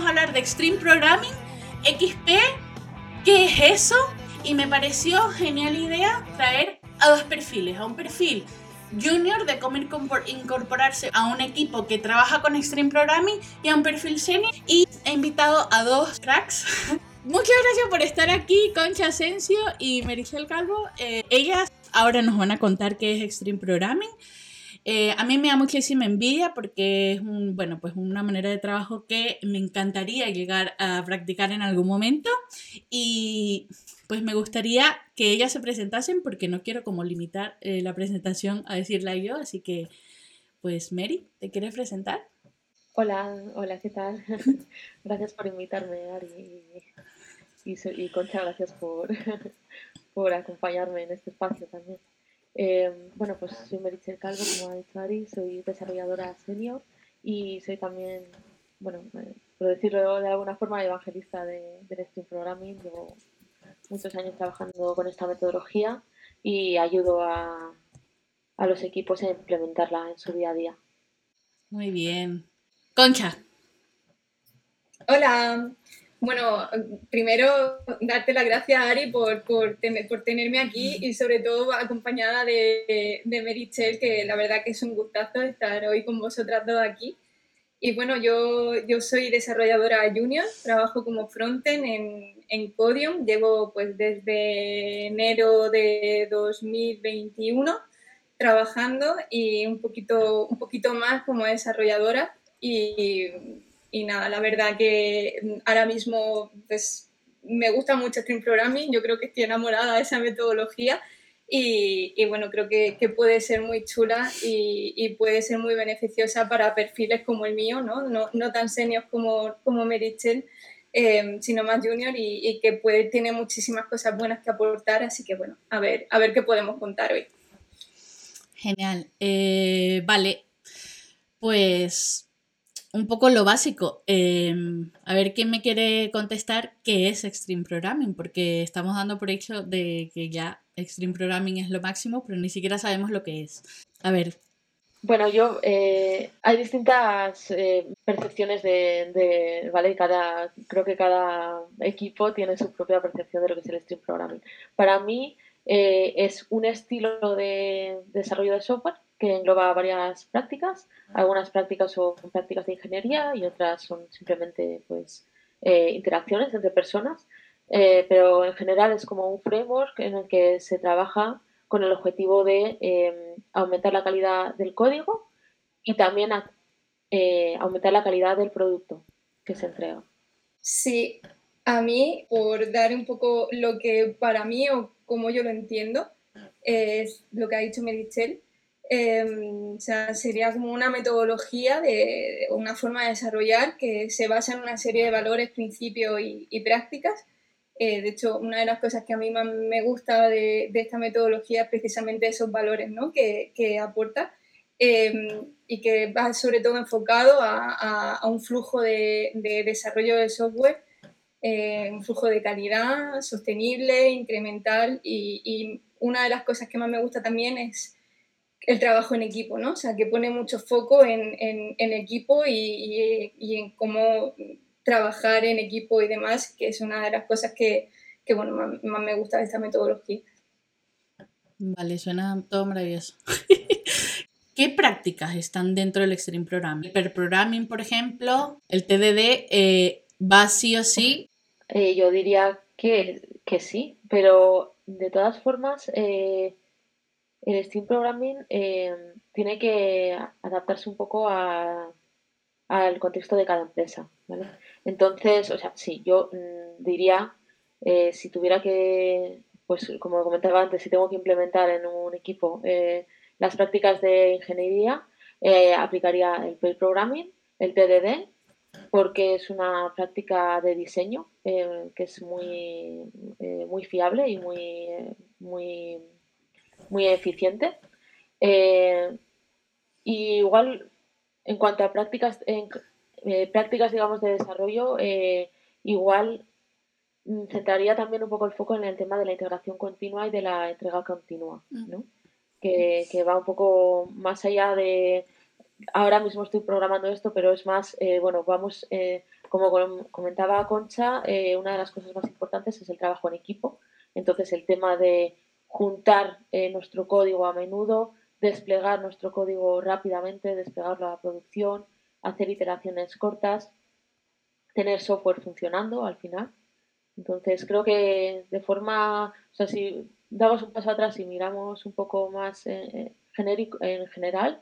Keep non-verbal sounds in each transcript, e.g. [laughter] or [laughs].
vamos a hablar de Extreme Programming, XP, ¿qué es eso? Y me pareció genial idea traer a dos perfiles, a un perfil junior de cómo incorporarse a un equipo que trabaja con Extreme Programming y a un perfil senior y he invitado a dos cracks [laughs] Muchas gracias por estar aquí, Concha Asensio y Merichel Calvo. Eh, ellas ahora nos van a contar qué es Extreme Programming. Eh, a mí me da muchísima envidia porque es un, bueno, pues una manera de trabajo que me encantaría llegar a practicar en algún momento y pues me gustaría que ellas se presentasen porque no quiero como limitar eh, la presentación a decirla yo, así que pues Mary, ¿te quieres presentar? Hola, hola, ¿qué tal? [laughs] gracias por invitarme, Ari. Y, y, Concha, gracias por, [laughs] por acompañarme en este espacio también. Eh, bueno, pues soy Merichel Calvo, como ha dicho Ari, soy desarrolladora senior y soy también, bueno, eh, por decirlo de alguna forma, evangelista de, del Stream Programming. Llevo muchos años trabajando con esta metodología y ayudo a, a los equipos a implementarla en su día a día. Muy bien, Concha. Hola. Bueno, primero darte las gracias, Ari, por, por, por tenerme aquí y sobre todo acompañada de, de Merichel, que la verdad que es un gustazo estar hoy con vosotras dos aquí. Y bueno, yo, yo soy desarrolladora junior, trabajo como frontend en, en Codium, llevo pues desde enero de 2021 trabajando y un poquito, un poquito más como desarrolladora y, y, nada, la verdad que ahora mismo pues, me gusta mucho Stream Programming, yo creo que estoy enamorada de esa metodología y, bueno, creo que, puede ser muy chula y, puede ser muy beneficiosa para perfiles como el mío, no, no, tan senios como, como Merichel, eh, sino más junior y, y, que puede, tiene muchísimas cosas buenas que aportar, así que bueno, a ver, a ver qué podemos contar hoy. Genial. Eh, vale, pues un poco lo básico. Em, a ver quién me quiere contestar qué es Extreme Programming, porque estamos dando por hecho de que ya Extreme Programming es lo máximo, pero ni siquiera sabemos lo que es. A ver. Bueno, yo eh, hay distintas eh, percepciones de, de, vale, cada creo que cada equipo tiene su propia percepción de lo que es el Extreme Programming. Para mí eh, es un estilo de desarrollo de software que engloba varias prácticas. Algunas prácticas son prácticas de ingeniería y otras son simplemente pues, eh, interacciones entre personas. Eh, pero en general es como un framework en el que se trabaja con el objetivo de em, aumentar la calidad del código y también eh, aumentar la calidad del producto que se entrega. Sí, a mí, por dar un poco lo que para mí o como yo lo entiendo, es lo que ha dicho Merichel, Em, o sea, sería como una metodología, de, una forma de desarrollar que se basa en una serie de valores, principios y, prácticas. Eh, de hecho, una de las cosas que a mí más me gusta de, esta metodología es precisamente esos valores ¿no? que, que aporta em, y que va sobre todo enfocado a, a, un flujo de, de, desarrollo de software, eh, un flujo de calidad, sostenible, incremental y, y una de las cosas que más me gusta también es el trabajo en equipo, ¿no? O sea, que pone mucho foco en, en, equipo y, y, en cómo trabajar en equipo y demás, que es una de las cosas que, que bueno, más, me gusta de esta metodología. Vale, suena todo maravilloso. [laughs] ¿Qué prácticas están dentro del Extreme Programming? El programming, por ejemplo, el TDD, eh, ¿va sí o sí? Eh, yo diría que, que, sí, pero de todas formas, eh, el Steam Programming eh, tiene que adaptarse un poco a, al contexto de cada empresa. ¿vale? Entonces, o sea, sí, yo mm, diría, eh, si tuviera que, pues como comentaba antes, si tengo que implementar en un equipo eh, las prácticas de ingeniería, aplicaría el Pair Programming, el TDD, porque es una práctica de diseño que es muy, muy fiable y muy, muy muy eficiente. Eh, y igual, en cuanto a prácticas, en, eh, prácticas digamos, de desarrollo, eh, igual mm, centraría también un poco el foco en el tema de la integración continua y de la entrega continua, mm. ¿no? que, que, va un poco más allá de ahora mismo estoy programando esto, pero es más, bueno, vamos como comentaba Concha, una de las cosas más importantes es el trabajo en equipo. Entonces, el tema de juntar eh, nuestro código a menudo, desplegar nuestro código rápidamente, desplegarlo a la producción, hacer iteraciones cortas, tener software funcionando al final. Entonces, creo que de forma, o sea, si damos un paso atrás y miramos un poco más eh, genérico, en general,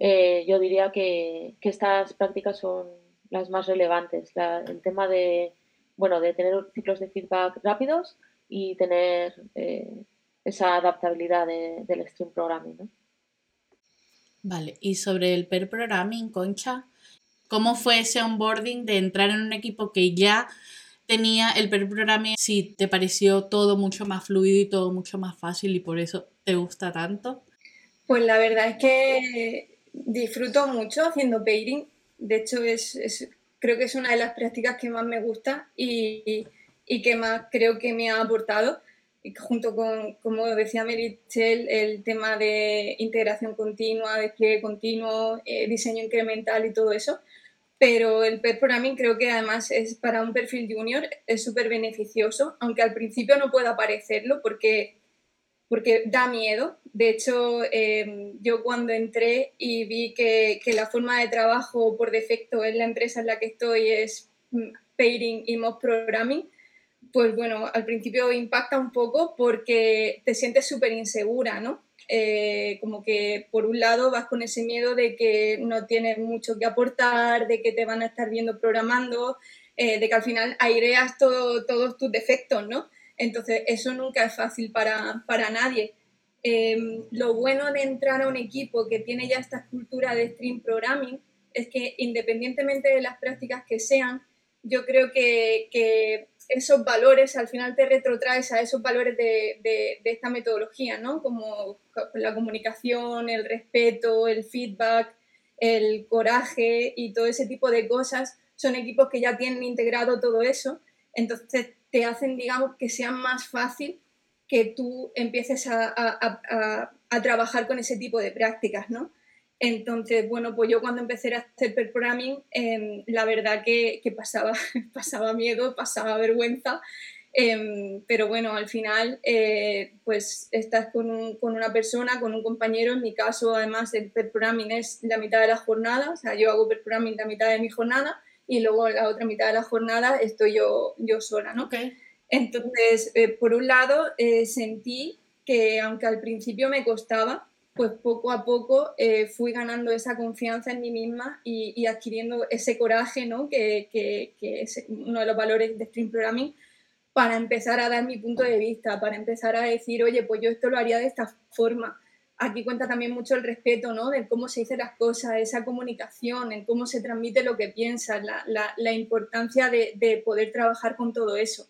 yo diría que, que estas prácticas son las más relevantes. el tema de, bueno, de tener ciclos de feedback rápidos y tener eh, esa adaptabilidad del stream programming. Vale, y sobre el pair programming, Concha, ¿cómo fue ese onboarding de entrar en un equipo que ya tenía el pair programming? Si te pareció todo mucho más fluido y todo mucho más fácil y por eso te gusta tanto. Pues la verdad es que disfruto mucho haciendo pairing de hecho, es, creo que es una de las prácticas que más me gusta y, que más creo que me ha aportado. Junto con, como decía Merichel, el tema de integración continua, despliegue continuo, eh, diseño incremental y todo eso. Pero el pair programming creo que además es para un perfil junior es súper beneficioso, aunque al principio no pueda parecerlo porque porque da miedo. De hecho, em, yo cuando entré y vi que, la forma de trabajo por defecto en la empresa en la que estoy es mm, pairing y mob programming, pues bueno, al principio impacta un poco porque te sientes súper insegura, ¿no? Eh, como que por un lado vas con ese miedo de que no tienes mucho que aportar, de que te van a estar viendo programando, eh, de que al final aireas todo, todos tus defectos, ¿no? Entonces, eso nunca es fácil para, nadie. Em, lo bueno de entrar a un equipo que tiene ya esta cultura de stream programming es que independientemente de las prácticas que sean, yo creo que, esos valores al final te retrotraes a esos valores de, de, esta metodología, ¿no? Como la comunicación, el respeto, el feedback, el coraje y todo ese tipo de cosas. Son equipos que ya tienen integrado todo eso. Entonces te hacen, digamos, que sea más fácil que tú empieces a, trabajar con ese tipo de prácticas, ¿no? Entonces, bueno, pues yo cuando empecé a hacer programming, em, la verdad que, pasaba, [laughs] pasaba miedo, pasaba vergüenza, em, pero bueno, al final, eh, pues estás con, con, una persona, con un compañero, en mi caso, además, el programming es la mitad de la jornada, o sea, yo hago programming la mitad de mi jornada, y luego la otra mitad de la jornada estoy yo, yo sola, ¿no? Entonces, eh, por un lado, eh, sentí que aunque al principio me costaba, pues poco a poco eh, fui ganando esa confianza en mí misma y, adquiriendo ese coraje, ¿no? Que, que, es uno de los valores de Stream Programming, para empezar a dar mi punto de vista, para empezar a decir, oye, pues yo esto lo haría de esta forma aquí cuenta también mucho el respeto, ¿no? De cómo se dicen las cosas, esa comunicación, en cómo se transmite lo que piensas, la, importancia de, poder trabajar con todo eso.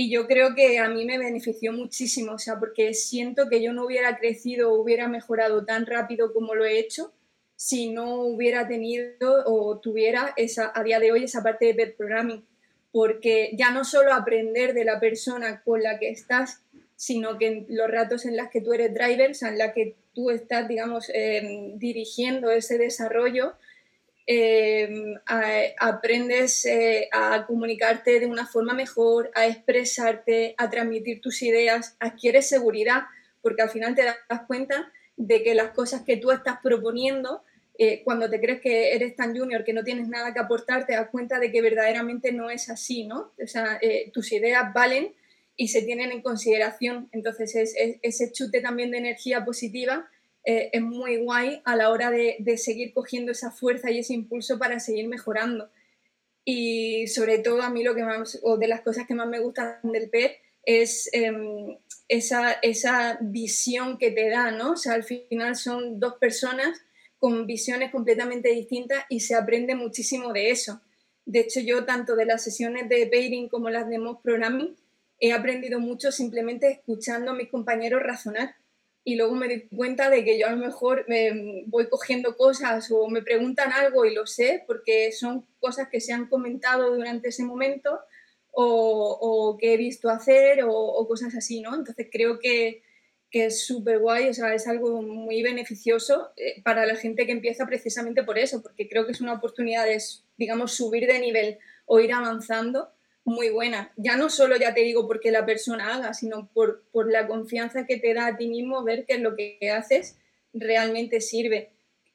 Y yo creo que a mí me benefició muchísimo, o sea, porque siento que yo no hubiera crecido o hubiera mejorado tan rápido como lo he hecho si no hubiera tenido o tuviera esa, a día de hoy esa parte de pair programming. Porque ya no solo aprender de la persona con la que estás, sino que en los ratos en los que tú eres driver, o sea, en la que tú estás, digamos, em, dirigiendo ese desarrollo, em, aprendes eh, a comunicarte de una forma mejor, a expresarte, a transmitir tus ideas, adquieres seguridad, porque al final te das cuenta de que las cosas que tú estás proponiendo, eh, cuando te crees que eres tan junior, que no tienes nada que aportar, te das cuenta de que verdaderamente no es así, ¿no? O sea, eh, tus ideas valen y se tienen en consideración. Entonces, es, ese chute también de energía positiva eh, es muy guay a la hora de, seguir cogiendo esa fuerza y ese impulso para seguir mejorando. Y sobre todo a mí lo que más, o de las cosas que más me gustan del PER es em, esa, esa visión que te da, ¿no? O sea, al final son dos personas con visiones completamente distintas y se aprende muchísimo de eso. De hecho, yo tanto de las sesiones de pairing como las de mock programming he aprendido mucho simplemente escuchando a mis compañeros razonar y luego me di cuenta de que yo a lo mejor me voy cogiendo cosas o me preguntan algo y lo sé porque son cosas que se han comentado durante ese momento o, que he visto hacer o, cosas así, ¿no? Entonces creo que, que es súper guay, o sea, es algo muy beneficioso eh, para la gente que empieza precisamente por eso, porque creo que es una oportunidad de, digamos, subir de nivel o ir avanzando muy buena. Ya no solo, ya te digo, porque la persona haga, sino por, por la confianza que te da a ti mismo ver que lo que haces realmente sirve.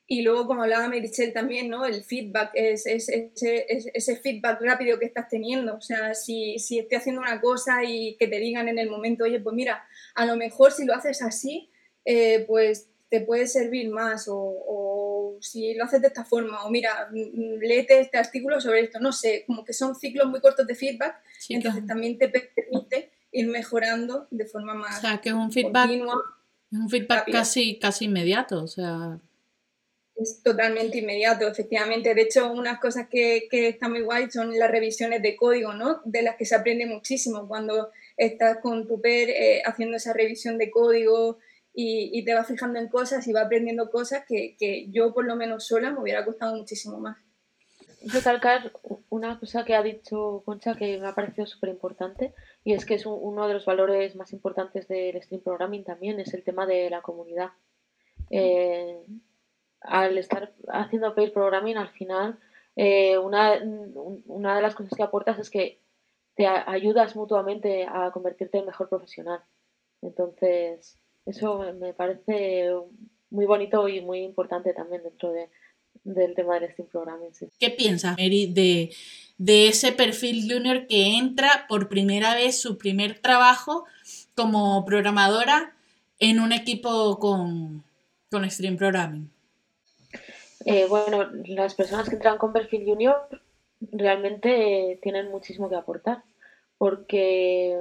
Y luego, como hablaba Merichel también, ¿no? El feedback, es, es, ese, ese feedback rápido que estás teniendo. O sea, si, si estoy haciendo una cosa y que te digan en el momento, oye, pues mira, a lo mejor si lo haces así, eh, pues te puede servir más o, o, si lo haces de esta forma o mira, léete este artículo sobre esto, no sé, como que son ciclos muy cortos de feedback, entonces también te permite ir mejorando de forma más o sea, que es un feedback, continua, es un feedback casi, casi inmediato, o sea es totalmente inmediato, efectivamente. De hecho, unas cosas que, que están muy guay son las revisiones de código, ¿no? De las que se aprende muchísimo cuando estás con tu PER eh, haciendo esa revisión de código y, y, te vas fijando en cosas y vas aprendiendo cosas que, que, yo, por lo menos sola, me hubiera costado muchísimo más. Recalcar una cosa que ha dicho Concha que me ha parecido súper importante y es que es uno de los valores más importantes del stream programming también, es el tema de la comunidad. Eh, al estar haciendo pair programming, al final, eh, una, una, de las cosas que aportas es que te ayudas mutuamente a convertirte en mejor profesional. Entonces, eso me parece muy bonito y muy importante también dentro de, del tema del Steam Programming. ¿Qué piensas, Mary, de, de ese perfil junior que entra por primera vez su primer trabajo como programadora en un equipo con, con Stream Programming? Eh, bueno, las personas que entran con perfil junior realmente tienen muchísimo que aportar, porque,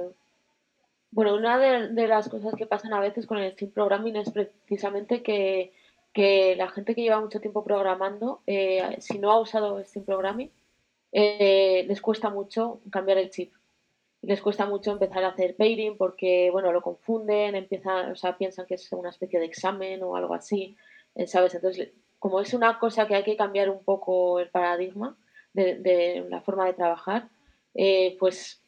bueno, una de, las cosas que pasan a veces con el Steam Programming es precisamente que, la gente que lleva mucho tiempo programando, eh, si no ha usado Steam Programming, eh, les cuesta mucho cambiar el chip. Les cuesta mucho empezar a hacer pairing porque, bueno, lo confunden, empiezan, o sea, piensan que es una especie de examen o algo así, ¿sabes? Entonces como es una cosa que hay que cambiar un poco el paradigma de, la forma de trabajar, eh, pues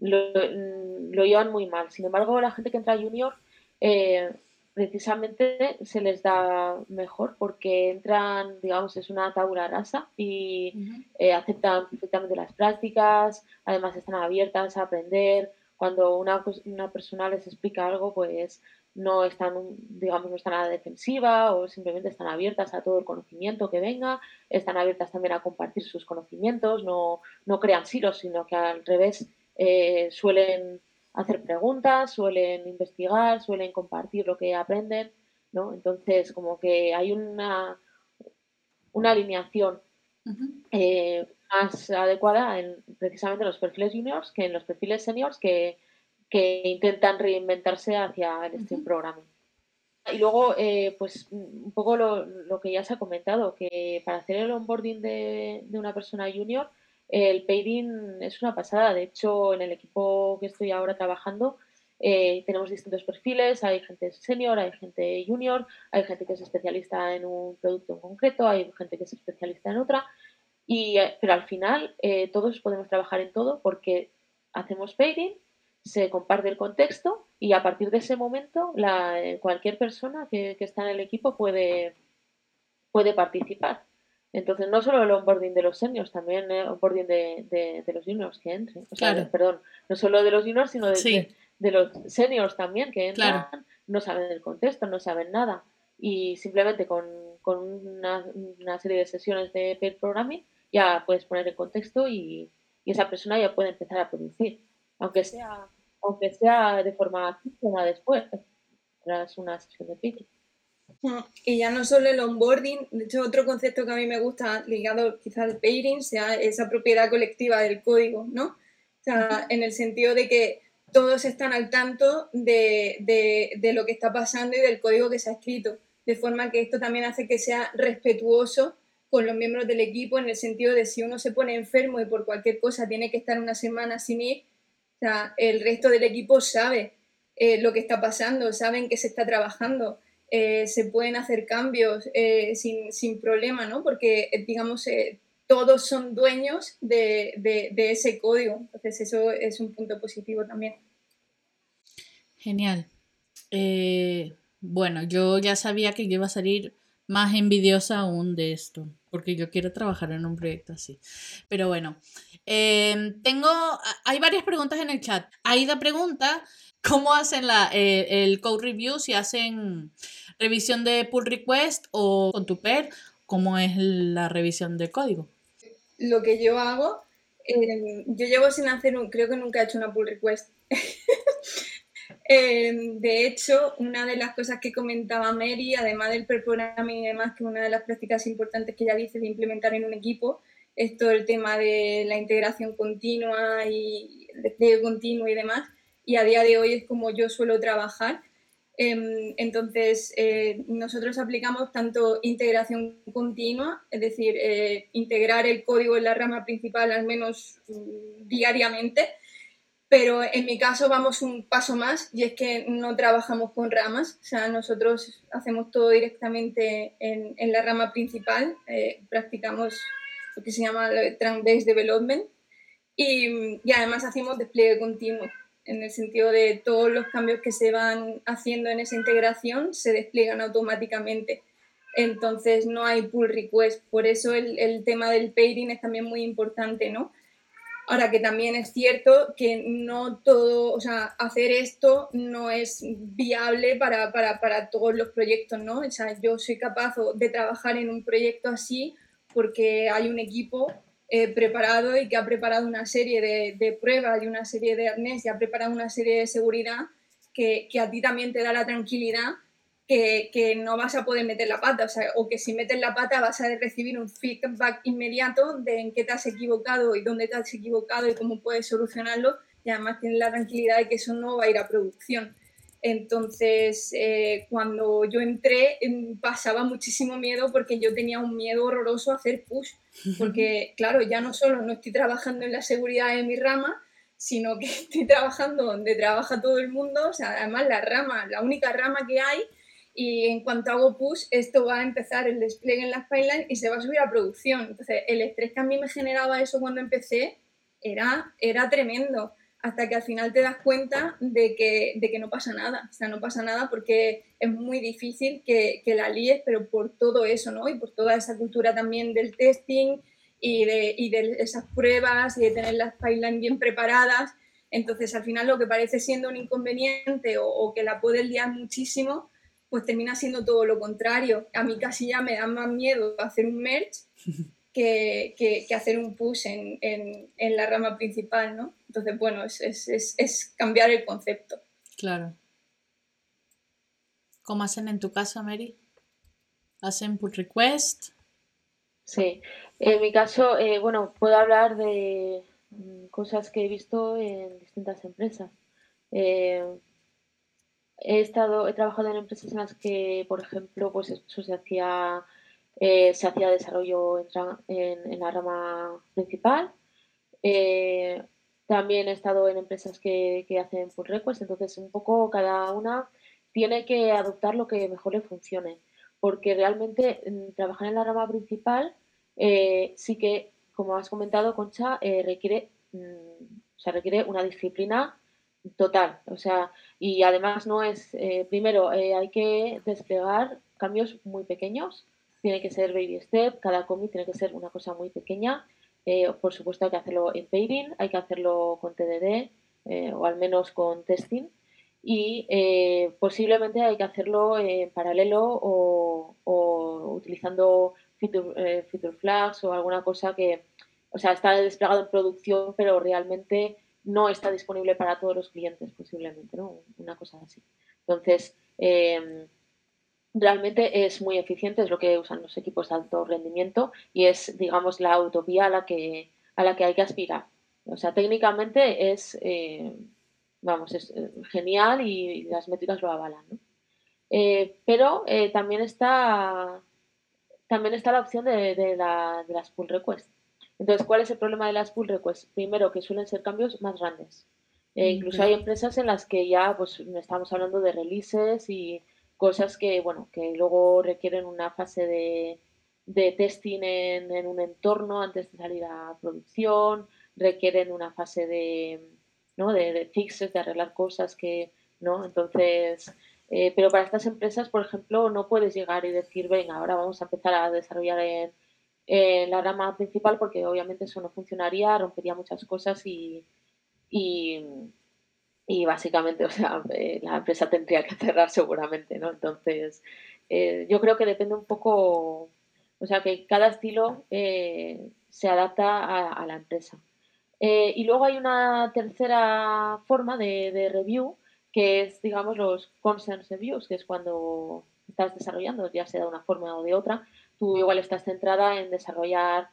lo, llevan muy mal. Sin embargo, la gente que entra a junior eh, precisamente se les da mejor porque entran, digamos, es una tabla rasa y eh, aceptan perfectamente las prácticas, además están abiertas a aprender. Cuando una, una persona les explica algo, pues no están, digamos, no están a la defensiva o simplemente están abiertas a todo el conocimiento que venga, están abiertas también a compartir sus conocimientos, no, no crean silos, sino que al revés eh, suelen hacer preguntas, suelen investigar, suelen compartir lo que aprenden, ¿no? Entonces, como que hay una, una alineación eh, más adecuada en precisamente los perfiles juniors que en los perfiles seniors que que intentan reinventarse hacia el Steam Programming. Y luego, eh, pues un poco lo, lo, que ya se ha comentado, que para hacer el onboarding de, de una persona junior, el pairing es una pasada. De hecho, en el equipo que estoy ahora trabajando, eh, tenemos distintos perfiles, hay gente senior, hay gente junior, hay gente que es especialista en un producto en concreto, hay gente que es especialista en otra, y, eh, pero al final todos podemos trabajar en todo porque hacemos pairing se comparte el contexto y a partir de ese momento la, eh, cualquier persona que, está en el equipo puede, puede participar. Entonces, no solo el onboarding de los seniors, también el onboarding de, de, los juniors que entren. O sea, perdón, no solo de los juniors, sino de, de, los seniors también que entran, no saben el contexto, no saben nada. Y simplemente con, con una, una, serie de sesiones de pair programming ya puedes poner el contexto y, y esa persona ya puede empezar a producir. Aunque sea aunque sea de forma síncrona después, tras una sesión de pitch. Y ya no solo el onboarding, de hecho otro concepto que a mí me gusta ligado quizás al pairing sea esa propiedad colectiva del código, ¿no? O sea, en el sentido de que todos están al tanto de, de, de, lo que está pasando y del código que se ha escrito, de forma que esto también hace que sea respetuoso con los miembros del equipo en el sentido de si uno se pone enfermo y por cualquier cosa tiene que estar una semana sin ir, o sea, el resto del equipo sabe eh, lo que está pasando, saben que se está trabajando, eh, se pueden hacer cambios eh, sin, sin, problema, ¿no? Porque, digamos, todos son dueños de, de, ese código. Entonces, eso es un punto positivo también. Genial. bueno, yo ya sabía que yo iba a salir más envidiosa aún de esto, porque yo quiero trabajar en un proyecto así. Pero bueno, tengo, hay varias preguntas en el chat. Aida pregunta, ¿cómo hacen la, eh, el code review? Si hacen revisión de pull request o con tu pair, ¿cómo es la revisión de código? Lo que yo hago, em, yo llevo sin hacer, un, creo que nunca he hecho una pull request. [laughs] Em, de hecho, una de las cosas que comentaba Mary, además del programming y demás, que una de las prácticas importantes que ella dice de implementar en un equipo, es todo el tema de la integración continua y despliegue continuo y demás. Y a día de hoy es como yo suelo trabajar. Em, entonces, eh, nosotros aplicamos tanto integración continua, es decir, eh, integrar el código en la rama principal al menos mm, diariamente, pero en mi caso vamos un paso más y es que no trabajamos con ramas, o sea, nosotros hacemos todo directamente en, en la rama principal, eh, practicamos lo que se llama Trunk-Based Development, y, y, además hacemos despliegue continuo, en el sentido de todos los cambios que se van haciendo en esa integración se despliegan automáticamente. Entonces no hay pull request, por eso el, el tema del pairing es también muy importante, ¿no? Ahora que también es cierto que no todo, o sea, hacer esto no es viable para, para, para todos los proyectos, ¿no? O sea, yo soy capaz de trabajar en un proyecto así porque hay un equipo eh, preparado y que ha preparado una serie de, de, pruebas y una serie de arnés y ha preparado una serie de seguridad que, que, a ti también te da la tranquilidad que, que, no vas a poder meter la pata, o, sea, o que si metes la pata vas a recibir un feedback inmediato de en qué te has equivocado y dónde te has equivocado y cómo puedes solucionarlo y además tienes la tranquilidad de que eso no va a ir a producción. Entonces, eh, cuando yo entré, em, pasaba muchísimo miedo porque yo tenía un miedo horroroso a hacer push, porque claro, ya no solo no estoy trabajando en la seguridad de mi rama, sino que [laughs] estoy trabajando donde trabaja todo el mundo, o sea, además la rama, la única rama que hay, y en cuanto hago push, esto va a empezar el despliegue en las pipelines y se va a subir a producción. Entonces, el estrés que a mí me generaba eso cuando empecé era, era tremendo hasta que al final te das cuenta de que, de que no pasa nada. O sea, no pasa nada porque es muy difícil que, que la líes, pero por todo eso, ¿no? Y por toda esa cultura también del testing y de, y de esas pruebas y de tener las pipelines bien preparadas. Entonces, al final lo que parece siendo un inconveniente o, que la puedes liar muchísimo, pues termina siendo todo lo contrario. A mí casi ya me da más miedo hacer un merge [laughs] que, que, hacer un push en, en, en, la rama principal, ¿no? Entonces, bueno, es, es, es, cambiar el concepto. Claro. ¿Cómo hacen en tu caso, Mary? ¿Hacen pull request? Sí, en mi caso, eh, bueno, puedo hablar de mm, cosas que he visto en distintas empresas. Eh, he estado, he trabajado en empresas en las que, por ejemplo, pues eso se hacía eh, se hacía desarrollo en, la rama principal. Eh, también he estado en empresas que, hacen pull request, entonces un poco cada una tiene que adoptar lo que mejor le funcione, porque realmente mm, trabajar en la rama principal eh, sí que, como has comentado, Concha, eh, requiere, mm, requiere una disciplina total, o sea, y además no es, eh, primero, hay que desplegar cambios muy pequeños, tiene que ser baby step, cada commit tiene que ser una cosa muy pequeña. Eh, por supuesto hay que hacerlo en pairing, hay que hacerlo con TDD eh, o al menos con testing y eh, posiblemente hay que hacerlo en paralelo o, o utilizando feature, feature, flags o alguna cosa que, o sea, está desplegado en producción pero realmente no está disponible para todos los clientes posiblemente, ¿no? Una cosa así. Entonces, realmente es muy eficiente, es lo que usan los equipos de alto rendimiento y es, digamos, la utopía a la que, a la que hay que aspirar. O sea, técnicamente es, eh, vamos, es eh, genial y, las métricas lo avalan. ¿no? Eh, pero también, está, también está la opción de, de, la, de, las pull requests. Entonces, ¿cuál es el problema de las pull requests? Primero, que suelen ser cambios más grandes. incluso hay empresas en las que ya pues, estamos hablando de releases y cosas que, bueno, que luego requieren una fase de, de testing en, en, un entorno antes de salir a producción, requieren una fase de, ¿no? de, de fixes, de arreglar cosas que, ¿no? Entonces, eh, pero para estas empresas, por ejemplo, no puedes llegar y decir, venga, ahora vamos a empezar a desarrollar en, en la rama principal porque obviamente eso no funcionaría, rompería muchas cosas y, y, y básicamente, o sea, eh, la empresa tendría que cerrar seguramente, ¿no? Entonces, eh, yo creo que depende un poco, o sea, que cada estilo eh, se adapta a, la empresa. y luego hay una tercera forma de, de, review, que es, digamos, los consent reviews, que es cuando estás desarrollando, ya sea de una forma o de otra, tú igual estás centrada en desarrollar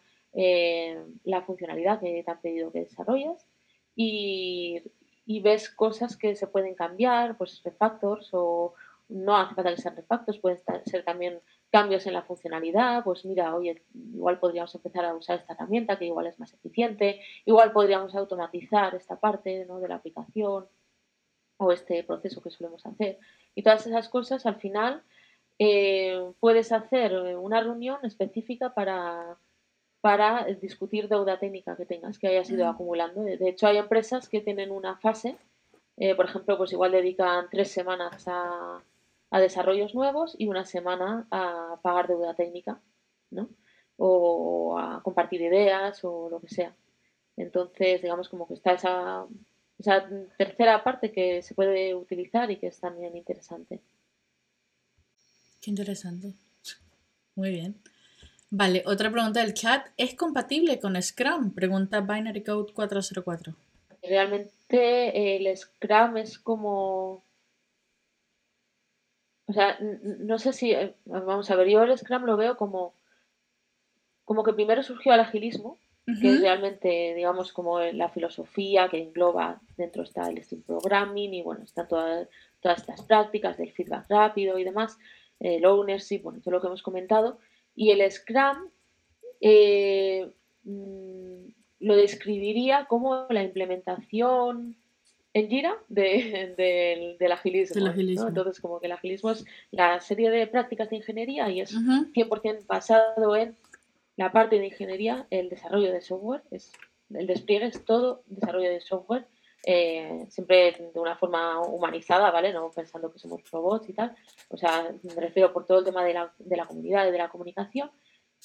la funcionalidad que te han pedido que desarrolles y, y ves cosas que se pueden cambiar, pues refactors o no hace falta que sean refactors, pueden ser también cambios en la funcionalidad, pues mira, oye, igual podríamos empezar a usar esta herramienta que igual es más eficiente, igual podríamos automatizar esta parte ¿no? de la aplicación o este proceso que solemos hacer. Y todas esas cosas al final eh, puedes hacer una reunión específica para para discutir deuda técnica que tengas, que hayas ido acumulando. De hecho, hay empresas que tienen una fase, eh, por ejemplo, pues igual dedican tres semanas a, desarrollos nuevos y una semana a pagar deuda técnica, ¿no? O a compartir ideas o lo que sea. Entonces, digamos como que está esa, esa tercera parte que se puede utilizar y que es también interesante. Qué interesante. Muy bien. Vale, otra pregunta del chat. ¿Es compatible con Scrum? Pregunta Binary Code 404. Realmente el Scrum es como... O sea, no sé si... Eh, vamos a ver, yo el Scrum lo veo como... Como que primero surgió el agilismo, que es realmente, digamos, como la filosofía que engloba, dentro está el Steam Programming y bueno, están todas, todas estas prácticas del feedback rápido y demás, el ownership, bueno, todo lo que hemos comentado. Y el Scrum eh, mm, lo describiría como la implementación en Jira del agilismo. Entonces, como que el agilismo es la serie de prácticas de ingeniería y es 100% basado en la parte de ingeniería, el desarrollo de software, es, el despliegue es todo desarrollo de software, eh, siempre de una forma humanizada, ¿vale? No pensando que somos robots y tal. O sea, me refiero por todo el tema de la, de la comunidad y de la comunicación.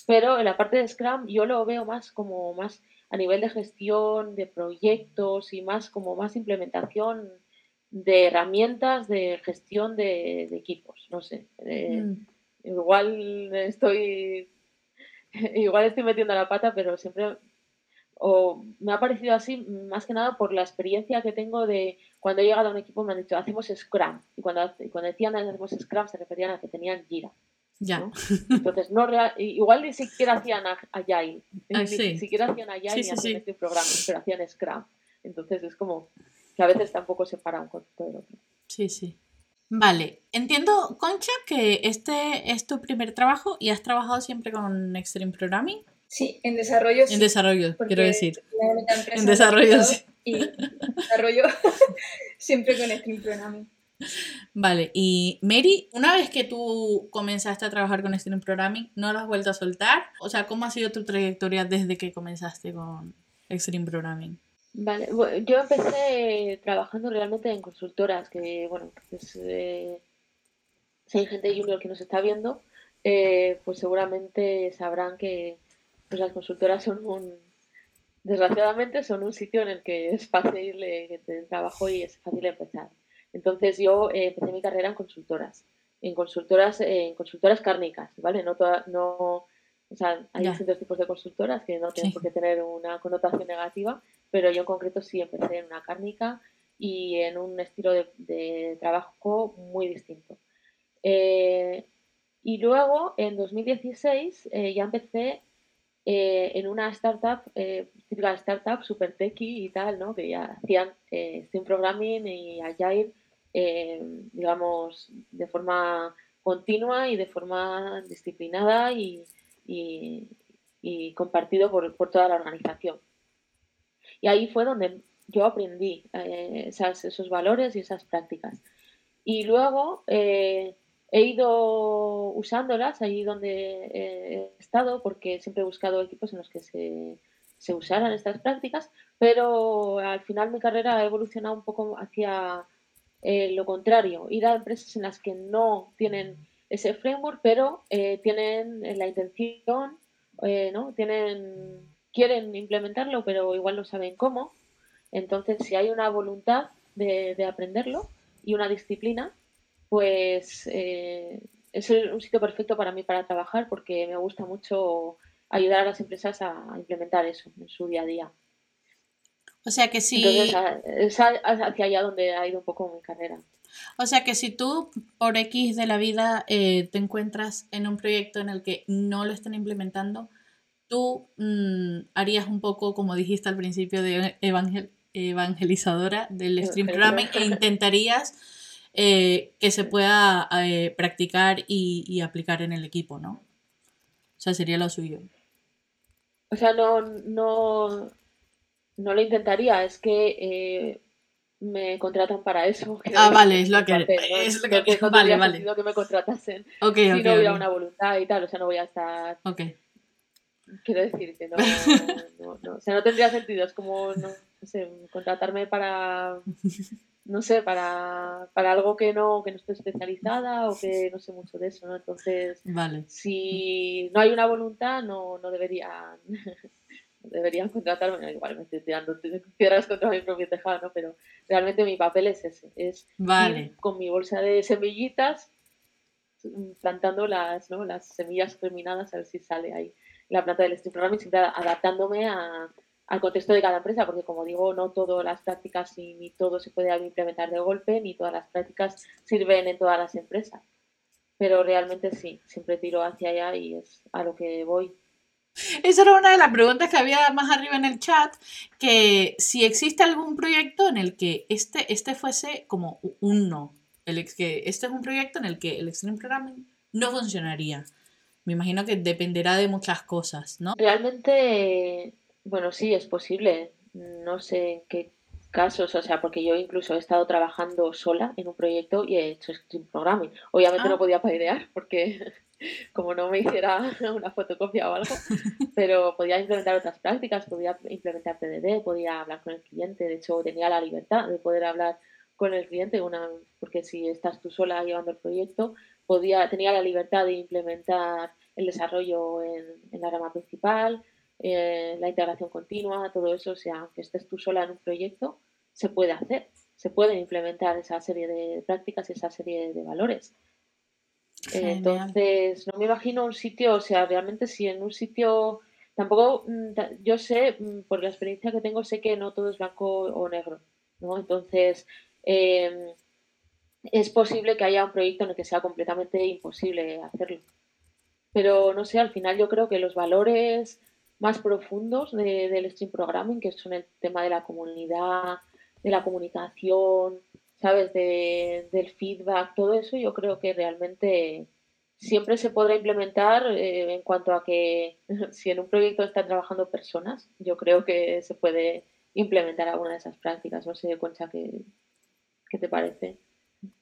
Pero en la parte de Scrum yo lo veo más como más a nivel de gestión de proyectos y más como más implementación de herramientas de gestión de, equipos. No sé. Eh, mm. Igual estoy [laughs] igual estoy metiendo la pata, pero siempre o me ha parecido así más que nada por la experiencia que tengo de cuando he llegado a un equipo me han dicho hacemos Scrum y cuando, cuando decían hacemos Scrum se referían a que tenían Gira. Ya. Entonces, no igual ni siquiera hacían Agile, ah, ni, siquiera hacían Agile ni hacían este programa, pero hacían Scrum. Entonces es como que a veces tampoco se para un concepto del otro. Sí, sí. Vale, entiendo, Concha, que este es tu primer trabajo y has trabajado siempre con Extreme Programming. Sí, en desarrollo. En desarrollo, quiero decir. En desarrollo, sí. Y desarrollo [laughs] siempre con Stream Programming. Vale, y Mary, una vez que tú comenzaste a trabajar con Stream Programming, ¿no lo has vuelto a soltar? O sea, ¿cómo ha sido tu trayectoria desde que comenzaste con Extreme Programming? Vale, yo empecé trabajando realmente en consultoras, que bueno, pues, eh, si hay gente junior que nos está viendo, eh, pues seguramente sabrán que pues las consultoras son un, desgraciadamente son un sitio en el que es fácil eh, tener trabajo y es fácil empezar. Entonces yo eh, empecé mi carrera en consultoras, en consultoras, eh, en consultoras cárnicas, ¿vale? No, no, o sea, hay distintos tipos de consultoras que no tienen por qué tener una connotación negativa, pero yo en concreto sí empecé en una cárnica y en un estilo de, trabajo muy distinto. y luego, en 2016, ya empecé eh, en una startup, eh, típica startup super techy y tal, ¿no? Que ya hacían eh, Steam Programming y Agile, eh, digamos, de forma continua y de forma disciplinada y, y, compartido por, por, toda la organización. Y ahí fue donde yo aprendí esas, esos valores y esas prácticas. Y luego he ido usándolas ahí donde he estado porque siempre he buscado equipos en los que se, se usaran estas prácticas, pero al final mi carrera ha evolucionado un poco hacia eh, lo contrario, ir a empresas en las que no tienen ese framework, pero eh, tienen la intención eh, ¿no? Tienen, quieren implementarlo, pero igual no saben cómo. Entonces, si hay una voluntad de, aprenderlo y una disciplina, pues eh, es un sitio perfecto para mí para trabajar porque me gusta mucho ayudar a las empresas a implementar eso en su día a día. O sea que si... es hacia allá donde ha ido un poco mi carrera. O sea que si tú por X de la vida eh, te encuentras en un proyecto en el que no lo están implementando, tú mm, harías un poco, como dijiste al principio, de evangel evangelizadora del stream programming e intentarías eh, que se pueda eh, practicar y, y, aplicar en el equipo, ¿no? O sea, sería lo suyo. O sea, no, no, no lo intentaría, es que eh, me contratan para eso. [laughs] Ah, vale, es lo que... Es lo que, no [laughs] vale, vale. que me contratasen okay, si no hubiera una voluntad y tal, o sea, no voy a estar... Ok. Quiero decir que no, [laughs] no, no, o sea, no tendría sentido, es como, no, sé, contratarme para, no sé, para, para algo que no, que no estoy especializada o que no sé mucho de eso, ¿no? Entonces, vale. si no hay una voluntad, no, no deberían [laughs] deberían contratarme, igual me estoy tirando piedras contra mi propio tejado, ¿no? Pero realmente mi papel es ese, es vale. con mi bolsa de semillitas plantando las, ¿no? las semillas germinadas a ver si sale ahí la planta del stream programming, siempre adaptándome al contexto de cada empresa, porque como digo, no todas las prácticas y ni todo se puede implementar de golpe, ni todas las prácticas sirven en todas las empresas. Pero realmente sí, siempre tiro hacia allá y es a lo que voy. Esa era una de las preguntas que había más arriba en el chat, que si existe algún proyecto en el que este, este fuese como un no, el, que este es un proyecto en el que el Extreme Programming no funcionaría. Me imagino que dependerá de muchas cosas, ¿no? Realmente, bueno, sí, es posible. No sé en qué casos, o sea, porque yo incluso he estado trabajando sola en un proyecto y he hecho Extreme Programming. Obviamente no ah. podía paidear porque [laughs] como no me hiciera [laughs] una fotocopia o algo, [laughs] pero podía implementar otras prácticas, podía implementar PDD, podía hablar con el cliente, de hecho tenía la libertad de poder hablar con el cliente, una, porque si estás tú sola llevando el proyecto, podía, tenía la libertad de implementar el desarrollo en, la rama principal, eh, la integración continua, todo eso, o sea, aunque estés tú sola en un proyecto, se puede hacer, se pueden implementar esa serie de prácticas y esa serie de valores. Entonces, no me imagino un sitio, o sea, realmente si en un sitio, tampoco, mm, yo sé, mm, por la experiencia que tengo, sé que no todo es blanco o negro, ¿no? Entonces, em, es posible que haya un proyecto en el que sea completamente imposible hacerlo. Pero no sé, al final yo creo que los valores más profundos del stream programming, que son el tema de la comunidad, de la comunicación, ¿sabes? De, del feedback, todo eso, yo creo que realmente siempre se podrá implementar eh, en cuanto a que [laughs] si en un proyecto están trabajando personas, yo creo que se puede implementar alguna de esas prácticas. No sé, Concha, ¿qué, qué te parece?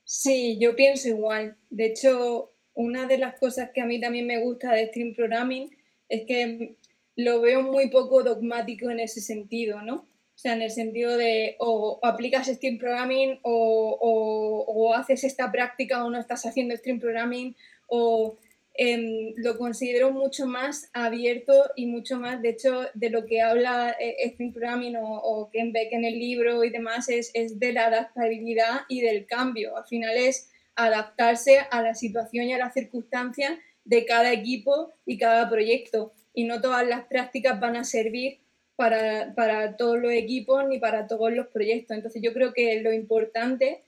Sí, yo pienso igual. De hecho, una de las cosas que a mí también me gusta de Stream Programming es que lo veo muy poco dogmático en ese sentido, ¿no? O sea, en el sentido de o, aplicas Stream Programming o, haces esta práctica o no estás haciendo Stream Programming o em, lo considero mucho más abierto y mucho más, de hecho, de lo que habla eh, Stream Programming o, Ken Beck en el libro y demás es, es de la adaptabilidad y del cambio. Al final es adaptarse a la situación y a las circunstancias de cada equipo y cada proyecto. Y no todas las prácticas van a servir para, todos los equipos ni para todos los proyectos. Entonces yo creo que lo importante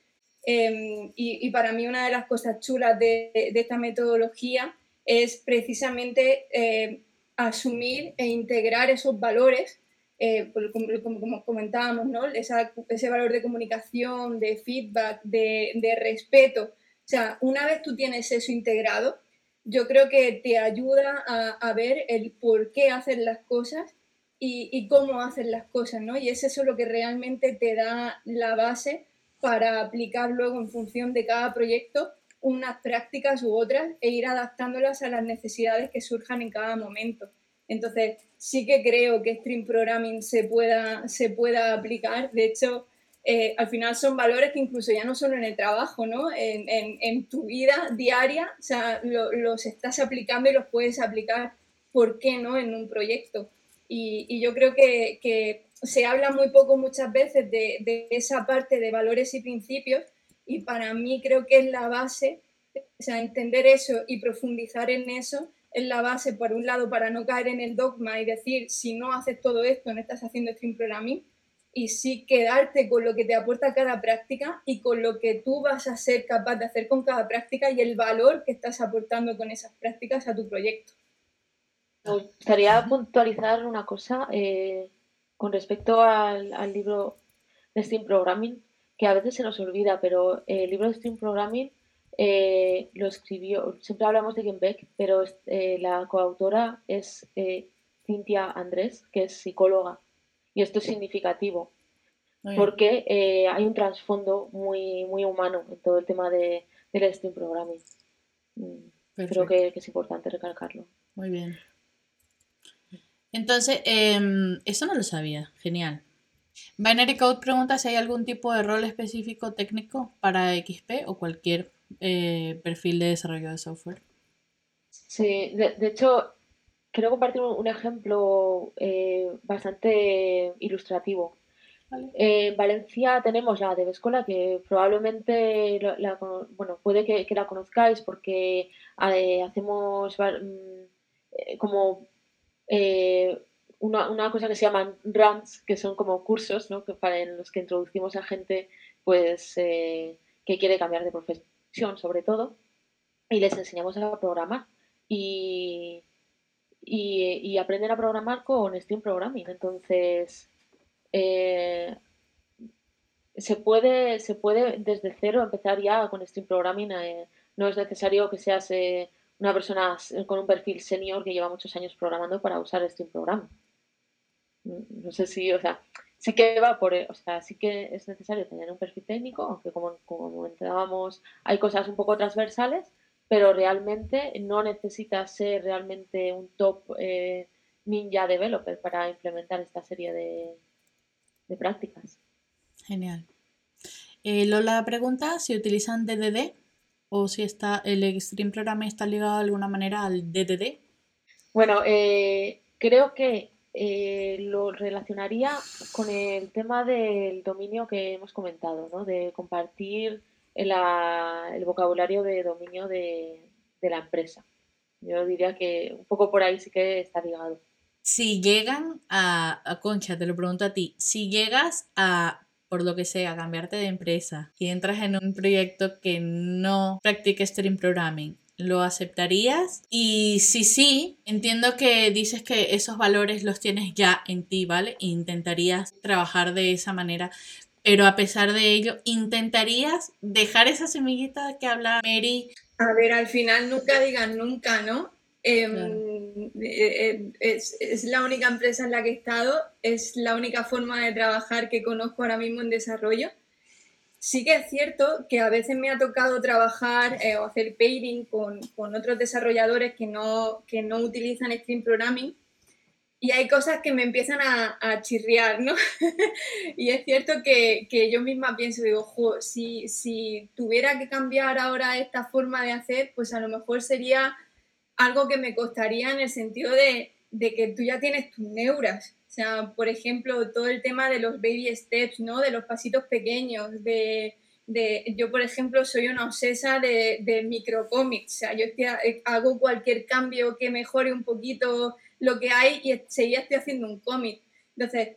em, y, para mí una de las cosas chulas de, esta metodología es precisamente eh, asumir e integrar esos valores, eh, como, comentábamos, ¿no? ese valor de comunicación, de feedback, de, respeto. O sea, una vez tú tienes eso integrado, yo creo que te ayuda a, a ver el por qué hacer las cosas y, cómo hacen las cosas, ¿no? Y es eso lo que realmente te da la base para aplicar luego en función de cada proyecto unas prácticas u otras e ir adaptándolas a las necesidades que surjan en cada momento. Entonces, sí que creo que Stream Programming se pueda, se pueda aplicar. De hecho, eh, al final son valores que incluso ya no solo en el trabajo, ¿no? En, tu vida diaria, o sea, los estás aplicando y los puedes aplicar ¿por qué no en un proyecto? Y, yo creo que, se habla muy poco muchas veces de, de, esa parte de valores y principios y para mí creo que es la base, o sea, entender eso y profundizar en eso es la base, por un lado, para no caer en el dogma y decir, si no haces todo esto, no estás haciendo stream programming, y sí quedarte con lo que te aporta cada práctica y con lo que tú vas a ser capaz de hacer con cada práctica y el valor que estás aportando con esas prácticas a tu proyecto. Me gustaría puntualizar una cosa eh, con respecto al, libro de Steam Programming, que a veces se nos olvida, pero el libro de Steam Programming eh, lo escribió, siempre hablamos de Kim Beck, pero eh, la coautora es Cintia Andrés, que es psicóloga y esto es significativo, porque eh, hay un trasfondo muy, muy humano en todo el tema de, del Steam Programming. Mm, creo que, es importante recalcarlo. Muy bien. Entonces, em, eso no lo sabía. Genial. Binary Code pregunta si hay algún tipo de rol específico técnico para XP o cualquier eh, perfil de desarrollo de software. Sí, de, de hecho, quiero compartir un, ejemplo eh, bastante ilustrativo. en Valencia tenemos la de Escuela que probablemente la, bueno, puede que, la conozcáis porque eh, hacemos mm, eh, como una, cosa que se llaman runs, que son como cursos ¿no? que para, en los que introducimos a gente pues que quiere cambiar de profesión sobre todo y les enseñamos a programar. Y, y, aprender a programar con Steam Programming. Entonces, eh, se, puede, se puede desde cero empezar ya con Steam Programming. Eh, no es necesario que seas eh, una persona con un perfil senior que lleva muchos años programando para usar Steam Programming. Mm, no sé si, o sea, sí que va por, o sea, sí que es necesario tener un perfil técnico, aunque como, como comentábamos, hay cosas un poco transversales, pero realmente no necesitas ser realmente un top eh, ninja developer para implementar esta serie de, prácticas. Genial. Eh, Lola pregunta si utilizan DDD o si está el Extreme Programming está ligado de alguna manera al DDD. Bueno, eh, creo que lo relacionaría con el tema del dominio que hemos comentado, ¿no? de compartir el vocabulario de dominio de, la empresa. Yo diría que un poco por ahí sí que está ligado. Si llegan a, a Concha, te lo pregunto a ti, si llegas a por lo que sea, cambiarte de empresa y entras en un proyecto que no practique stream programming, ¿lo aceptarías? Y si sí, entiendo que dices que esos valores los tienes ya en ti, ¿vale? E intentarías trabajar de esa manera, pero a pesar de ello, ¿intentarías dejar esa semillita que habla Mary? A ver, al final nunca digan nunca, ¿no? Em, eh, eh, es, la única empresa en la que he estado, es la única forma de trabajar que conozco ahora mismo en desarrollo. Sí que es cierto que a veces me ha tocado trabajar eh, o hacer pairing con, con, otros desarrolladores que no, que no utilizan Stream Programming y hay cosas que me empiezan a, chirriar, ¿no? [laughs] y es cierto que, yo misma pienso, digo, si, si tuviera que cambiar ahora esta forma de hacer, pues a lo mejor sería algo que me costaría en el sentido de, que tú ya tienes tus neuras. O sea, por ejemplo, todo el tema de los baby steps, ¿no? De los pasitos pequeños, de, yo, por ejemplo, soy una obsesa de, de microcómics. O sea, yo hago cualquier cambio que mejore un poquito lo que hay y seguía estoy haciendo un cómic. Entonces,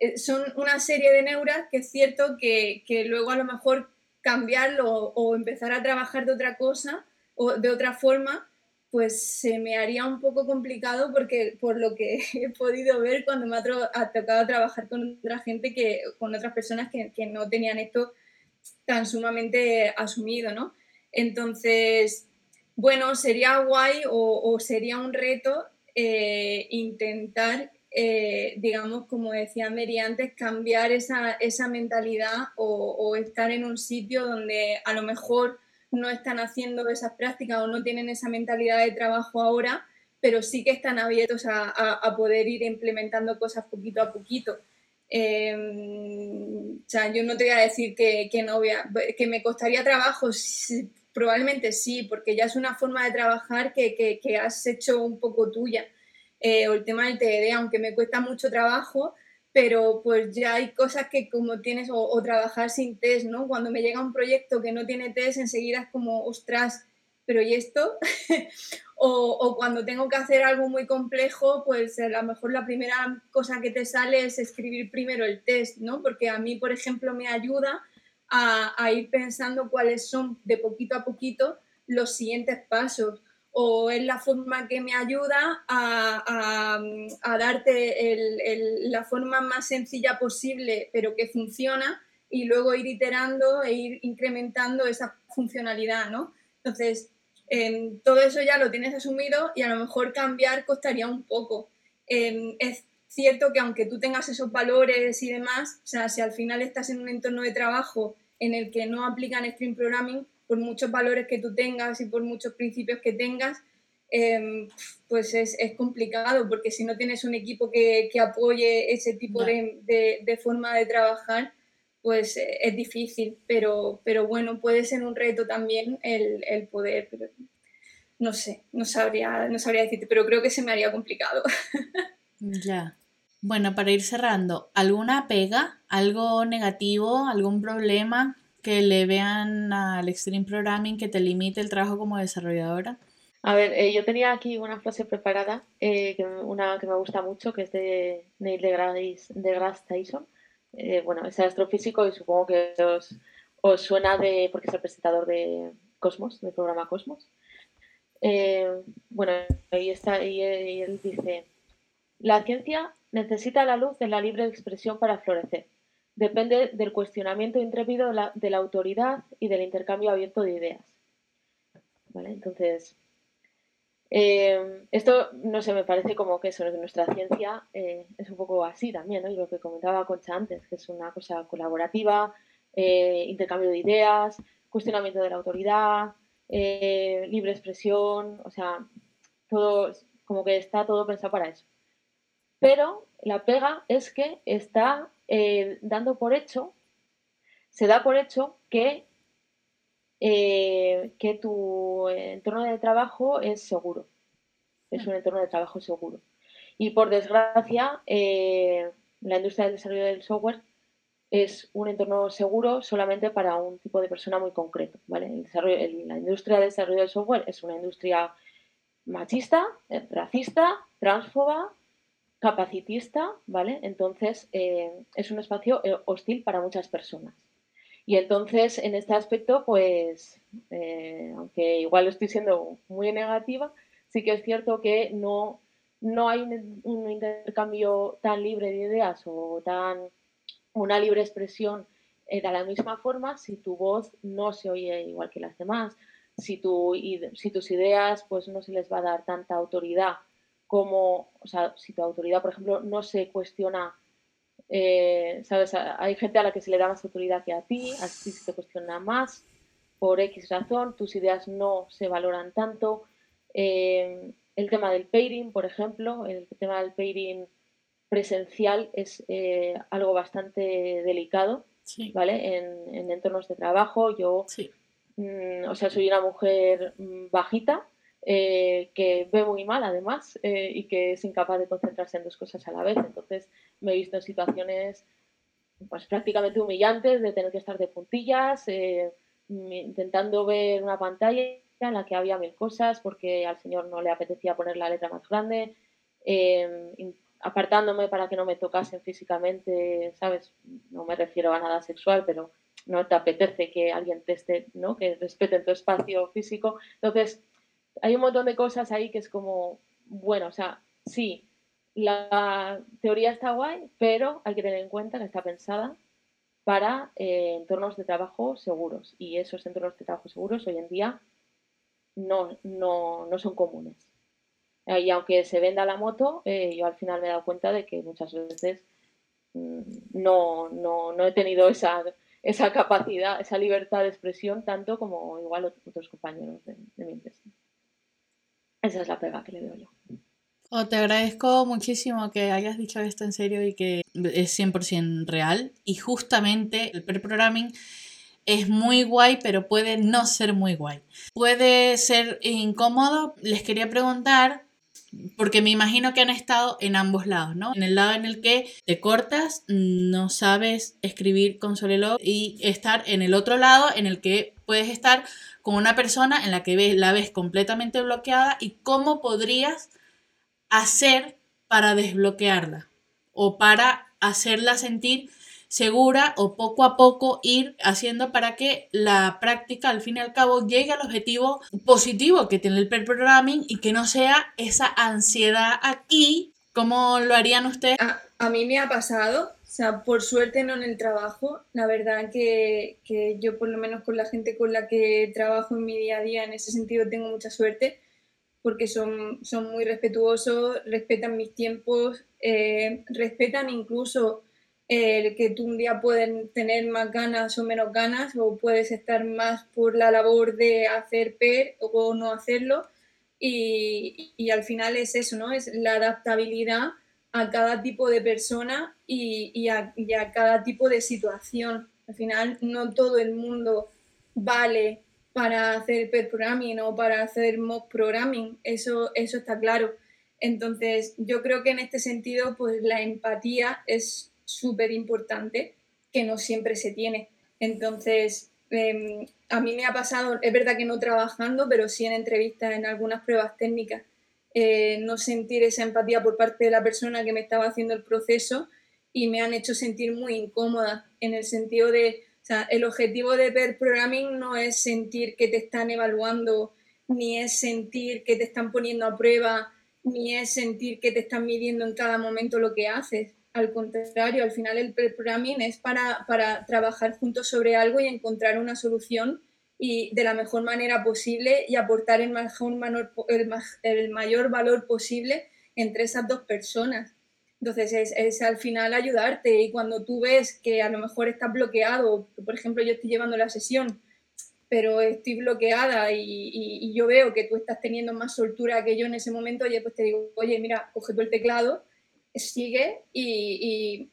eh, son una serie de neuras que es cierto que, luego a lo mejor cambiarlo o, empezar a trabajar de otra cosa o de otra forma, pues se me haría un poco complicado porque por lo que [laughs] he podido ver cuando me ha, tocado trabajar con otra gente, que, con otras personas que, no tenían esto tan sumamente asumido, ¿no? Entonces, bueno, sería guay o sería un reto eh, intentar, eh, digamos, como decía Mary antes, cambiar esa, mentalidad o, estar en un sitio donde a lo mejor no están haciendo esas prácticas o no tienen esa mentalidad de trabajo ahora, pero sí que están abiertos a, poder ir implementando cosas poquito a poquito. Em, o sea, yo no te voy a decir que, no que me costaría trabajo, [laughs] Probablemente sí, porque ya es una forma de trabajar que, has hecho un poco tuya. eh, o el tema del TED, aunque me cuesta mucho trabajo, pero pues ya hay cosas que como tienes, o, trabajar sin test, ¿no? Cuando me llega un proyecto que no tiene test, enseguida es como, ostras, pero ¿y esto? [laughs] o, o, cuando tengo que hacer algo muy complejo, pues a lo mejor la primera cosa que te sale es escribir primero el test, ¿no? Porque a mí, por ejemplo, me ayuda a, ir pensando cuáles son de poquito a poquito los siguientes pasos o es la forma que me ayuda a, darte la forma más sencilla posible, pero que funciona, y luego ir iterando e ir incrementando esa funcionalidad, ¿no? Entonces, em, todo eso ya lo tienes asumido y a lo mejor cambiar costaría un poco. Em, cierto que aunque tú tengas esos valores y demás, o sea, si al final estás en un entorno de trabajo en el que no aplican Stream Programming, por muchos valores que tú tengas y por muchos principios que tengas, em, pues es, complicado, porque si no tienes un equipo que, apoye ese tipo de, forma de trabajar, pues eh, es difícil, pero, pero bueno, puede ser un reto también el, poder, pero no sé, no sabría, no sabría decirte, pero creo que se me haría complicado. [laughs] Ya. Bueno, para ir cerrando, ¿alguna pega? ¿Algo negativo? ¿Algún problema que le vean al Extreme Programming que te limite el trabajo como desarrolladora? A ver, eh, yo tenía aquí una frase preparada, eh, una que me gusta mucho, que es de Neil deGrasse, Tyson. Eh, bueno, es astrofísico y supongo que os, os, suena de, porque es el presentador de Cosmos, del programa Cosmos. bueno, ahí está, y él dice, la ciencia necesita la luz de la libre expresión para florecer depende del cuestionamiento intrépido de la, autoridad y del intercambio abierto de ideas. ¿Vale? Entonces, eh, esto no sé, me parece como que eso nuestra ciencia eh, es un poco así también, ¿no? Y lo que comentaba Concha antes, que es una cosa colaborativa, eh, intercambio de ideas, cuestionamiento de la autoridad, libre expresión, o sea, todo, como que está todo pensado para eso. Pero la pega es que está eh, dando por hecho, se da por hecho que, eh, que tu entorno de trabajo es seguro. Es un entorno de trabajo seguro. Y por desgracia, eh, la industria del desarrollo del software es un entorno seguro solamente para un tipo de persona muy concreto. ¿vale? la industria del desarrollo del software es una industria machista, racista, transfoba, capacitista, ¿vale? Entonces eh, es un espacio eh, hostil para muchas personas. Y entonces en este aspecto, pues, eh, aunque igual estoy siendo muy negativa, sí que es cierto que no, no hay un, intercambio tan libre de ideas o tan una libre expresión de la misma forma si tu voz no se oye igual que las demás, si, tu, si tus ideas pues no se les va a dar tanta autoridad como, o sea, si tu autoridad, por ejemplo, no se cuestiona, eh, ¿sabes? Hay gente a la que se le da más autoridad que a ti, a ti se te cuestiona más, por X razón, tus ideas no se valoran tanto. Eh, el tema del pairing, por ejemplo, el tema del pairing presencial es eh, algo bastante delicado, ¿vale? En, entornos de trabajo, yo, mm, o sea, soy una mujer mm, bajita, eh, que ve muy mal además eh, y que es incapaz de concentrarse en dos cosas a la vez. Entonces me he visto en situaciones pues prácticamente humillantes de tener que estar de puntillas, eh, intentando ver una pantalla en la que había mil cosas porque al señor no le apetecía poner la letra más grande, apartándome para que no me tocasen físicamente, ¿sabes? No me refiero a nada sexual, pero no te apetece que alguien te esté, ¿no? Que respete tu espacio físico. Entonces, hay un montón de cosas ahí que es como, bueno, o sea, sí, la teoría está guay, pero hay que tener en cuenta que está pensada para eh, entornos de trabajo seguros. Y esos entornos de trabajo seguros hoy en día no, no, son comunes. Eh, y aunque se venda la moto, eh, yo al final me he dado cuenta de que muchas veces mm, no, no, he tenido esa, esa capacidad, esa libertad de expresión tanto como igual otros compañeros de, de mi empresa. Esa es la pega que le doy yo. Oh, te agradezco muchísimo que hayas dicho esto en serio y que es 100% real. Y justamente el pre-programming es muy guay, pero puede no ser muy guay. Puede ser incómodo. Les quería preguntar porque me imagino que han estado en ambos lados, ¿no? En el lado en el que te cortas, no sabes escribir con Solelo y estar en el otro lado en el que puedes estar con una persona en la que ves, la ves completamente bloqueada y cómo podrías hacer para desbloquearla o para hacerla sentir segura o poco a poco ir haciendo para que la práctica al fin y al cabo llegue al objetivo positivo que tiene el per programming y que no sea esa ansiedad aquí como lo harían ustedes. A, mí me ha pasado, sea, por suerte no en el trabajo, la verdad que, que yo por lo menos con la gente con la que trabajo en mi día a día en ese sentido tengo mucha suerte porque son, son muy respetuosos, respetan mis tiempos, eh, respetan incluso el que tú un día pueden tener más ganas o menos ganas o puedes estar más por la labor de hacer PER o no hacerlo y, y al final es eso, ¿no? Es la adaptabilidad a cada tipo de persona y, a, cada tipo de situación. Al final no todo el mundo vale para hacer programming o para hacer mock programming, eso, eso está claro. Entonces yo creo que en este sentido pues la empatía es súper importante que no siempre se tiene. Entonces, em, a mí me ha pasado, es verdad que no trabajando, pero sí en entrevistas, en algunas pruebas técnicas, eh, no sentir esa empatía por parte de la persona que me estaba haciendo el proceso y me han hecho sentir muy incómoda en el sentido de, o sea, el objetivo de ver programming no es sentir que te están evaluando, ni es sentir que te están poniendo a prueba, ni es sentir que te están midiendo en cada momento lo que haces. Al contrario, al final el programming es para, para trabajar juntos sobre algo y encontrar una solución y de la mejor manera posible y aportar el, mejor, el, mayor valor posible entre esas dos personas. Entonces es, es, al final ayudarte y cuando tú ves que a lo mejor estás bloqueado, por ejemplo yo estoy llevando la sesión, pero estoy bloqueada y, y, y, yo veo que tú estás teniendo más soltura que yo en ese momento, oye, pues te digo, oye, mira, coge tú el teclado sigue y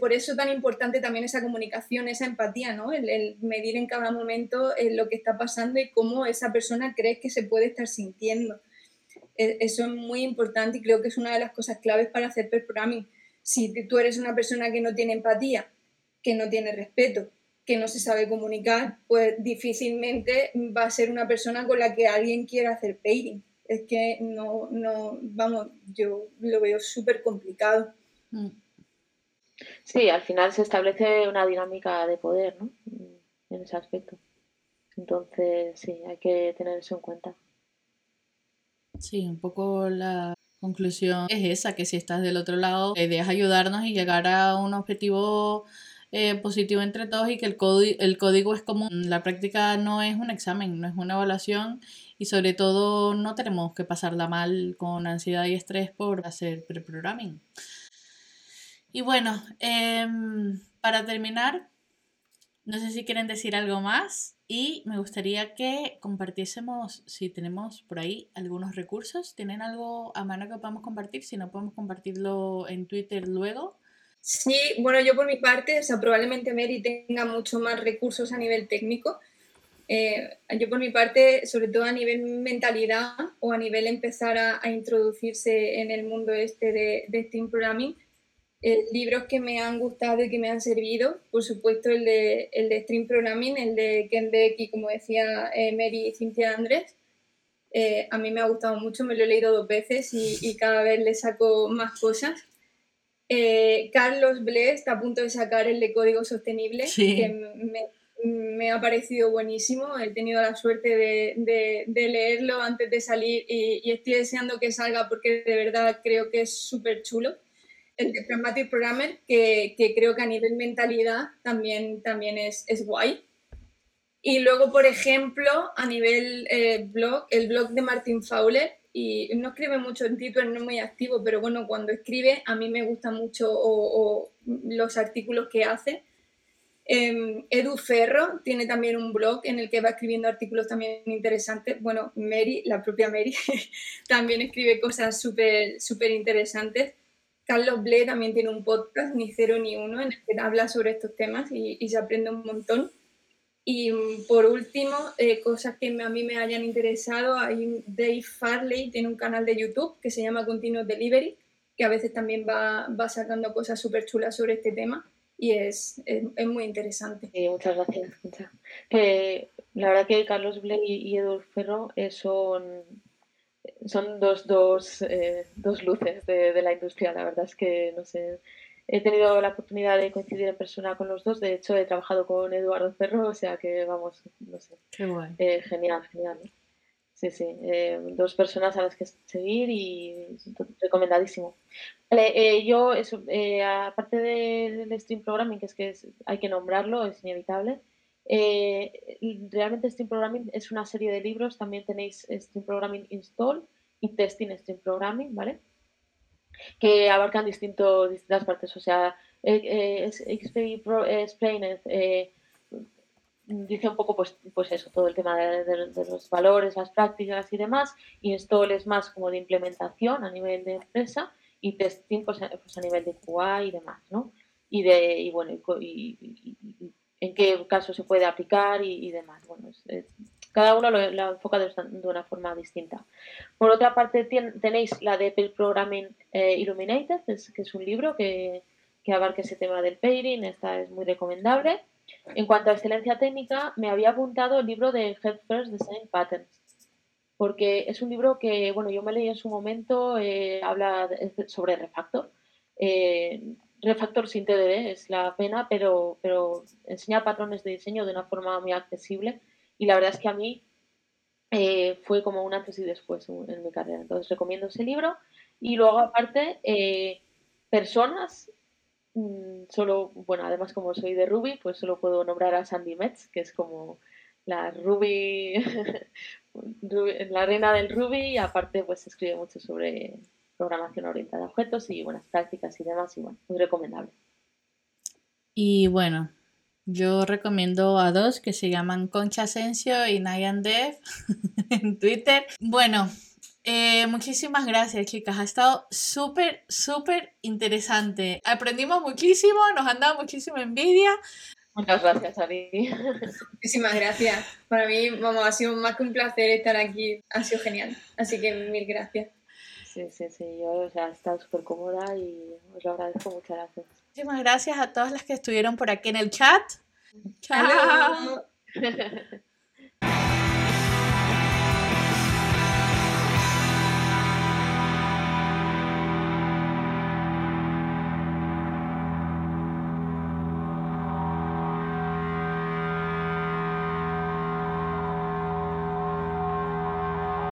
por eso tan importante también esa comunicación, esa empatía, ¿no? El, medir en cada momento eh, lo que está pasando y cómo esa persona cree que se puede estar sintiendo. E, eso es muy importante y creo que es una de las cosas claves para hacer per programming. Si tú eres una persona que no tiene empatía, que no tiene respeto, que no se sabe comunicar, pues difícilmente va a ser una persona con la que alguien quiera hacer pairing es que no, no, vamos, yo lo veo súper complicado. Mm. Sí, al final se establece una dinámica de poder, ¿no? En ese aspecto. Entonces, sí, hay que tener eso en cuenta. Sí, un poco la conclusión es esa, que si estás del otro lado, la ayudarnos y llegar a un objetivo eh, positivo entre todos y que el, el código es como la práctica no es un examen, no es una evaluación y sobre todo no tenemos que pasarla mal con ansiedad y estrés por hacer pre-programming. Y bueno, em, para terminar, no sé si quieren decir algo más y me gustaría que compartiésemos, si tenemos por ahí algunos recursos, ¿tienen algo a mano que podamos compartir? Si no, podemos compartirlo en Twitter luego. Sí, bueno, yo por mi parte, o sea, probablemente Mary tenga mucho más recursos a nivel técnico. Eh, yo por mi parte, sobre todo a nivel mentalidad o a nivel empezar a, introducirse en el mundo este de, de Steam Programming, eh, libros que me han gustado y que me han servido, por supuesto el de, el de Stream Programming, el de Ken Beck y como decía eh, Mary y Cynthia Andrés, a mí me ha gustado mucho, me lo he leído dos veces y, y cada vez le saco más cosas. Eh, Carlos Ble está a punto de sacar el de código sostenible, que me, ha parecido buenísimo. He tenido la suerte de, leerlo antes de salir y, estoy deseando que salga porque de verdad creo que es súper chulo. El de Pragmatic Programmer, que, creo que a nivel mentalidad también, también es, es guay. Y luego, por ejemplo, a nivel eh, blog, el blog de Martin Fowler, y no escribe mucho en Twitter, no es muy activo, pero bueno, cuando escribe a mí me gustan mucho o, los artículos que hace. Em, Edu Ferro tiene también un blog en el que va escribiendo artículos también interesantes. Bueno, Mary, la propia Mary, [laughs] también escribe cosas súper súper interesantes. Carlos Ble también tiene un podcast, ni cero ni uno, en el que habla sobre estos temas y, y se aprende un montón. Y mm, por último, eh, cosas que a mí me hayan interesado, hay Dave Farley, tiene un canal de YouTube que se llama Continuous Delivery, que a veces también va, va sacando cosas súper chulas sobre este tema y es, es, es muy interesante. Sí, muchas gracias. Que la verdad que Carlos Bley y Edu Ferro eh, son, son dos, dos, eh, dos luces de, de, la industria. La verdad es que, no sé, he tenido la oportunidad de coincidir en persona con los dos. De hecho, he trabajado con Eduardo Ferro, o sea que, vamos, no sé. Qué bueno. Eh, genial, genial. Sí, sí, eh, dos personas a las que seguir y recomendadísimo. Vale, eh, yo, eso, eh, aparte del Stream Programming, que es que es, hay que nombrarlo, es inevitable, realmente Stream Programming es una serie de libros, también tenéis Stream Programming Install y Testing Stream Programming, ¿vale? Que abarcan distinto, distintas partes, o sea, XP Explained dice un poco pues, pues eso, todo el tema de, los valores, las prácticas y demás, y esto es más como de implementación a nivel de empresa y testing pues, pues a nivel de QA y demás, ¿no? Y de, y bueno, y, y en qué caso se puede aplicar y, demás. Bueno, es, cada uno lo, lo enfoca de, de, una forma distinta. Por otra parte, ten, tenéis la de Programming eh, Illuminated, es, que es un libro que, que abarca ese tema del pairing, esta es muy recomendable. En cuanto a excelencia técnica, me había apuntado el libro de Head First Design Patterns, porque es un libro que, bueno, yo me leí en su momento, eh, habla de, sobre refactor. Eh, refactor sin TDD es la pena, pero, pero enseña patrones de diseño de una forma muy accesible. Y la verdad es que a mí eh, fue como un antes y después en mi carrera. Entonces recomiendo ese libro. Y luego aparte eh, personas Mm, solo, bueno, además como soy de Ruby, pues solo puedo nombrar a Sandy Metz, que es como la Ruby, [laughs] la reina del Ruby, y aparte pues escribe mucho sobre programación orientada a objetos y buenas prácticas y demás, y bueno, muy recomendable. Y bueno, yo recomiendo a dos que se llaman Concha Asensio y Nayan Dev [laughs] en Twitter. Bueno, eh, muchísimas gracias, chicas. Ha estado súper, súper interesante. Aprendimos muchísimo, nos han dado muchísima envidia. Muchas gracias, Ari. [laughs] Muchísimas gracias. Para mí, vamos, ha sido más que un placer estar aquí. Ha sido genial. Así que mil gracias. Sí, sí, sí. Yo o sea, he estado súper cómoda y os lo agradezco. Muchas gracias. Muchísimas gracias a todas las que estuvieron por aquí en el chat. Chao. [laughs]